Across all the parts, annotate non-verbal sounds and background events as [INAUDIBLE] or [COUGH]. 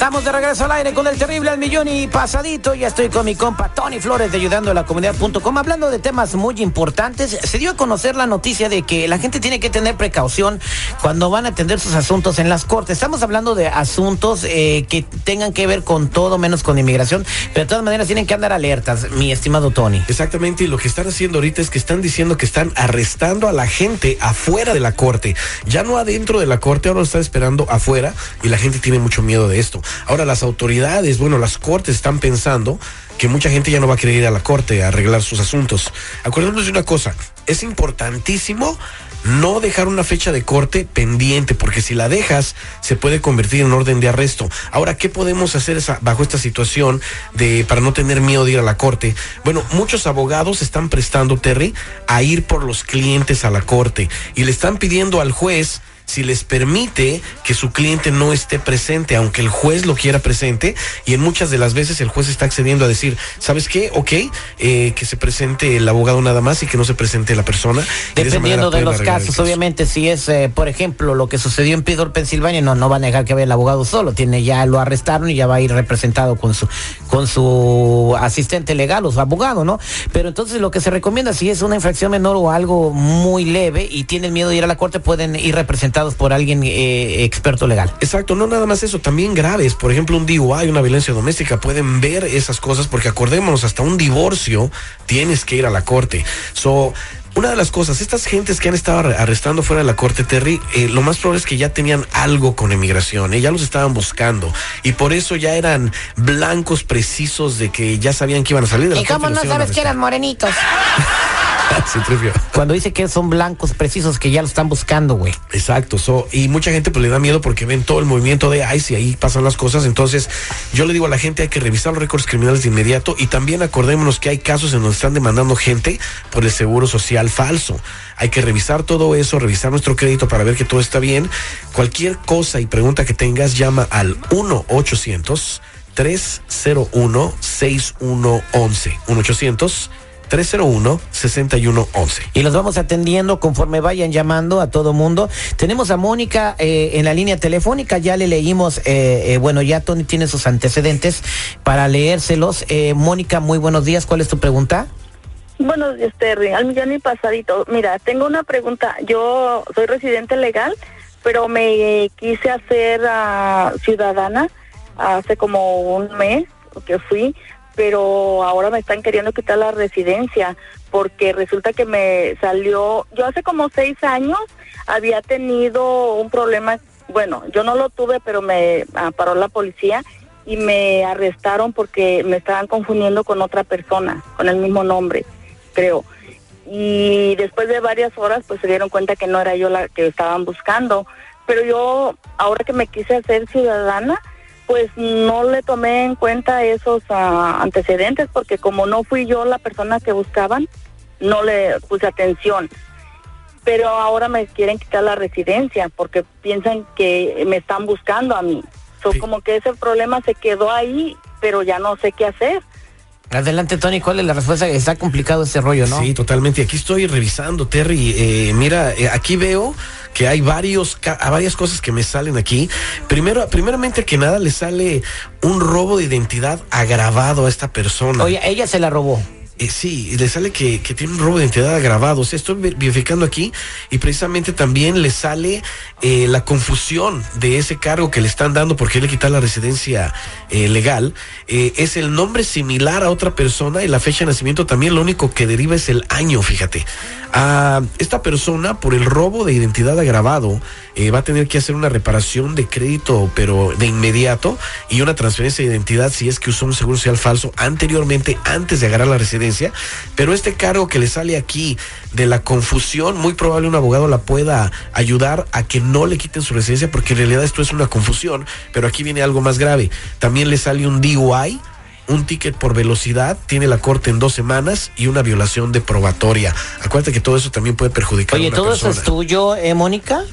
Estamos de regreso al aire con el terrible al millón y pasadito. Ya estoy con mi compa Tony Flores de ayudando a la comunidad.com hablando de temas muy importantes. Se dio a conocer la noticia de que la gente tiene que tener precaución cuando van a atender sus asuntos en las cortes. Estamos hablando de asuntos eh, que tengan que ver con todo menos con inmigración, pero de todas maneras tienen que andar alertas, mi estimado Tony. Exactamente, y lo que están haciendo ahorita es que están diciendo que están arrestando a la gente afuera de la corte, ya no adentro de la corte, ahora lo están esperando afuera y la gente tiene mucho miedo de esto. Ahora las autoridades, bueno, las cortes están pensando que mucha gente ya no va a querer ir a la corte a arreglar sus asuntos. Acordémonos de una cosa, es importantísimo no dejar una fecha de corte pendiente, porque si la dejas, se puede convertir en orden de arresto. Ahora, ¿qué podemos hacer bajo esta situación de para no tener miedo de ir a la corte? Bueno, muchos abogados están prestando, Terry, a ir por los clientes a la corte y le están pidiendo al juez si les permite que su cliente no esté presente, aunque el juez lo quiera presente, y en muchas de las veces el juez está accediendo a decir, ¿sabes qué? Ok, eh, que se presente el abogado nada más y que no se presente la persona. Dependiendo de los casos, caso. obviamente, si es, eh, por ejemplo, lo que sucedió en Pittsburgh, Pensilvania, no, no van a dejar que vaya el abogado solo, tiene ya lo arrestaron y ya va a ir representado con su, con su asistente legal o su abogado, ¿no? Pero entonces lo que se recomienda, si es una infracción menor o algo muy leve y tienen miedo de ir a la corte, pueden ir representados por alguien eh, experto legal. Exacto, no nada más eso, también graves, por ejemplo un DUI, una violencia doméstica, pueden ver esas cosas porque acordémonos, hasta un divorcio tienes que ir a la corte. So, una de las cosas, estas gentes que han estado arre- arrestando fuera de la corte, Terry, eh, lo más probable es que ya tenían algo con emigración, eh, ya los estaban buscando y por eso ya eran blancos precisos de que ya sabían que iban a salir de la ¿Y corte. cómo los no sabes que eran morenitos? [LAUGHS] [LAUGHS] Cuando dice que son blancos precisos que ya lo están buscando, güey. Exacto, so, y mucha gente pues le da miedo porque ven todo el movimiento de ICE y ahí pasan las cosas, entonces yo le digo a la gente hay que revisar los récords criminales de inmediato y también acordémonos que hay casos en donde están demandando gente por el seguro social falso. Hay que revisar todo eso, revisar nuestro crédito para ver que todo está bien. Cualquier cosa y pregunta que tengas, llama al 1 800 301 6111 1 800 301 6111 Y los vamos atendiendo conforme vayan llamando a todo mundo. Tenemos a Mónica eh, en la línea telefónica, ya le leímos, eh, eh, bueno, ya Tony tiene sus antecedentes para leérselos. Eh, Mónica, muy buenos días, ¿cuál es tu pregunta? Buenos días, Terry. Al millón y pasadito. Mira, tengo una pregunta. Yo soy residente legal, pero me quise hacer ah, ciudadana hace como un mes que fui, pero ahora me están queriendo quitar la residencia porque resulta que me salió, yo hace como seis años había tenido un problema, bueno, yo no lo tuve, pero me paró la policía y me arrestaron porque me estaban confundiendo con otra persona, con el mismo nombre, creo. Y después de varias horas, pues se dieron cuenta que no era yo la que estaban buscando. Pero yo, ahora que me quise hacer ciudadana, pues no le tomé en cuenta esos ah, antecedentes porque como no fui yo la persona que buscaban, no le puse atención. Pero ahora me quieren quitar la residencia porque piensan que me están buscando a mí. So, Sí. Como que ese problema se quedó ahí, pero ya no sé qué hacer. Adelante, Tony, ¿cuál es la respuesta? Está complicado este rollo, ¿no? Sí, totalmente. Aquí estoy revisando, Terry. Eh, mira, eh, aquí veo que hay varios, ca- varias cosas que me salen aquí. Primero, primeramente que nada, le sale un robo de identidad agravado a esta persona. Oye, ella se la robó. Eh, sí, le sale que, tiene un robo de identidad agravado. O sea, estoy ve- verificando aquí y precisamente también le sale eh, la confusión de ese cargo que le están dando porque le quitar la residencia eh, legal. Es el nombre similar a otra persona y la fecha de nacimiento también lo único que deriva es el año, fíjate. A esta persona, por el robo de identidad agravado, va a tener que hacer una reparación de crédito, pero de inmediato, y una transferencia de identidad si es que usó un seguro social falso anteriormente, antes de agarrar la residencia. Pero este cargo que le sale aquí de la confusión, muy probable un abogado la pueda ayudar a que no le quiten su residencia, porque en realidad esto es una confusión, pero aquí viene algo más grave. También le sale un DUI un ticket por velocidad, tiene la corte en dos semanas y una violación de probatoria. Acuérdate que todo eso también puede perjudicar a Oye, una ¿todo persona. eso es tuyo, eh, Mónica?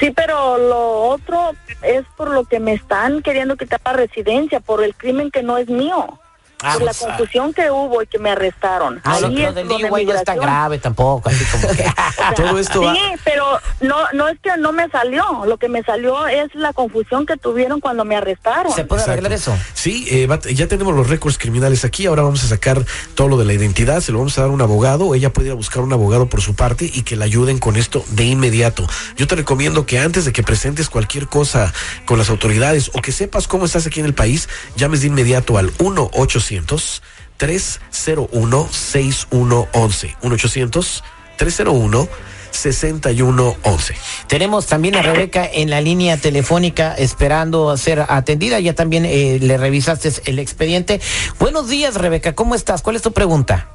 Sí, pero lo otro es por lo que me están queriendo quitar la residencia, por el crimen que no es mío. Ah, por la pues, ah. confusión que hubo y que me arrestaron. Ah, lo, Ahí lo es del donde no es tan grave tampoco, así como que... [LAUGHS] Todo esto sí, va- pero no no es que no me salió. Lo que me salió es la confusión que tuvieron cuando me arrestaron. ¿Se puede arreglar Exacto. eso? Sí, eh, ya tenemos los récords criminales aquí. Ahora vamos a sacar todo lo de la identidad. Se lo vamos a dar a un abogado. Ella puede ir a buscar un abogado por su parte y que la ayuden con esto de inmediato. Yo te recomiendo que antes de que presentes cualquier cosa con las autoridades o que sepas cómo estás aquí en el país, llames de inmediato al 1 800 301 6111 1 800 301 6111 Tenemos también a Rebeca en la línea telefónica esperando ser atendida. Ya también eh, le revisaste el expediente. Buenos días, Rebeca. ¿Cómo estás? ¿Cuál es tu pregunta?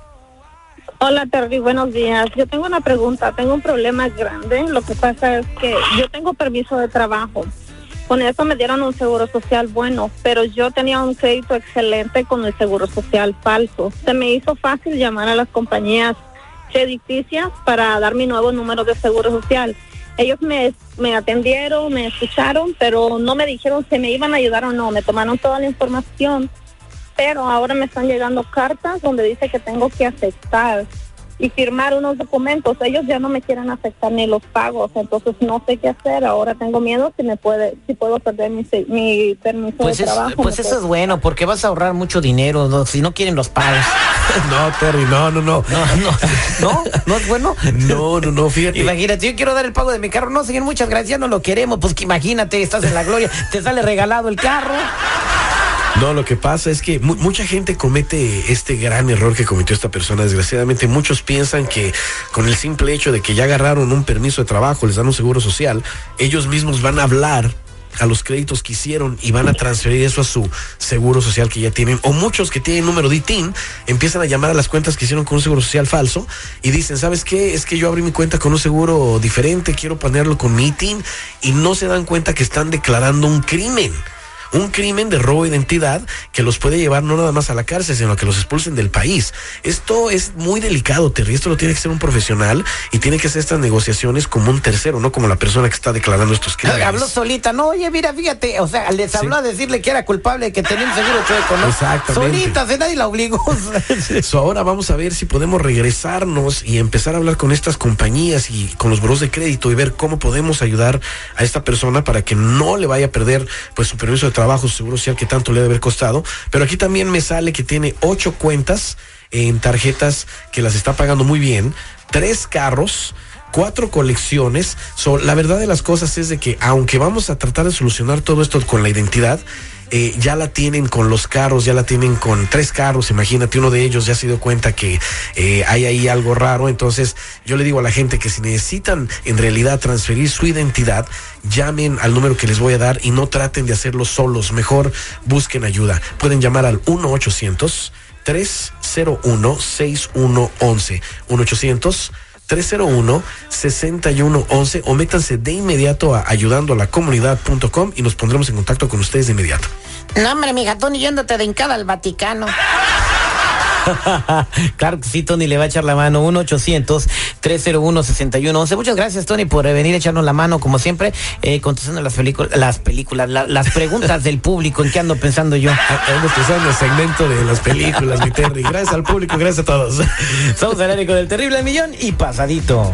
Hola Terry, buenos días. Yo tengo una pregunta, tengo un problema grande. Lo que pasa es que yo tengo permiso de trabajo. Con eso me dieron un seguro social bueno, pero yo tenía un crédito excelente con el seguro social falso. Se me hizo fácil llamar a las compañías crediticias para dar mi nuevo número de seguro social. Ellos me, me atendieron, me escucharon, pero no me dijeron si me iban a ayudar o no. Me tomaron toda la información pero ahora me están llegando cartas donde dice que tengo que aceptar y firmar unos documentos. Ellos ya no me quieren aceptar ni los pagos, entonces no sé qué hacer. Ahora tengo miedo si me puede, si puedo perder mi, se- mi permiso Pues, de es- trabajo. pues ¿me eso es bueno, porque vas a ahorrar mucho dinero ¿no? si no quieren los pagos. [LAUGHS] No, Terry, no, no, no. No, no, [LAUGHS] no, no es bueno. No, no, no, fíjate. Imagínate, yo quiero dar el pago de mi carro. No, señor, muchas gracias, no lo queremos. Pues que imagínate, estás en la gloria, te sale regalado el carro. No, lo que pasa es que mu- mucha gente comete este gran error que cometió esta persona. Desgraciadamente, muchos piensan que con el simple hecho de que ya agarraron un permiso de trabajo, les dan un seguro social, ellos mismos van a hablar a los créditos que hicieron y van a transferir eso a su seguro social que ya tienen. O muchos que tienen número de ITIN empiezan a llamar a las cuentas que hicieron con un seguro social falso y dicen, ¿sabes qué? Es que yo abrí mi cuenta con un seguro diferente, quiero ponerlo con mi ITIN y no se dan cuenta que están declarando un crimen un crimen de robo de identidad que los puede llevar no nada más a la cárcel, sino a que los expulsen del país. Esto es muy delicado, Terry. Esto lo tiene que ser un profesional y tiene que hacer estas negociaciones como un tercero, no como la persona que está declarando estos crímenes. Habló solita, no, oye, mira, fíjate, o sea, les habló a decirle que era culpable de que tenía un seguro chueco, ¿no? Exactamente. Solita, se nadie la obligó. [LAUGHS] [LAUGHS] So, ahora vamos a ver si podemos regresarnos y empezar a hablar con estas compañías y con los buros de crédito y ver cómo podemos ayudar a esta persona para que no le vaya a perder pues su permiso de trabajo, su seguro social que tanto le debe haber costado. Pero aquí también me sale que tiene ocho cuentas en tarjetas que las está pagando muy bien, tres carros cuatro colecciones. So, la verdad de las cosas es de que aunque vamos a tratar de solucionar todo esto con la identidad, eh, ya la tienen con los carros, ya la tienen con tres carros, imagínate, uno de ellos ya se dio cuenta que eh, hay ahí algo raro, entonces yo le digo a la gente que si necesitan en realidad transferir su identidad, llamen al número que les voy a dar y no traten de hacerlo solos, mejor busquen ayuda. Pueden llamar al 1 800 301 6111 1 800 301-6111 o métanse de inmediato a ayudando a la y nos pondremos en contacto con ustedes de inmediato. No, hombre, mija, Tony, yéndote de hincada al Vaticano. [LAUGHS] claro que sí, Tony le va a echar la mano. 1-800-301-6111. Muchas gracias, Tony, por eh, venir a echarnos la mano, como siempre, eh, contestando las, películas las películas, la- las preguntas del público. ¿En qué ando pensando yo? [LAUGHS] Ando pensando en el segmento de las películas, mi Terry. Gracias al público, gracias a todos. Somos el terrible millón y pasadito.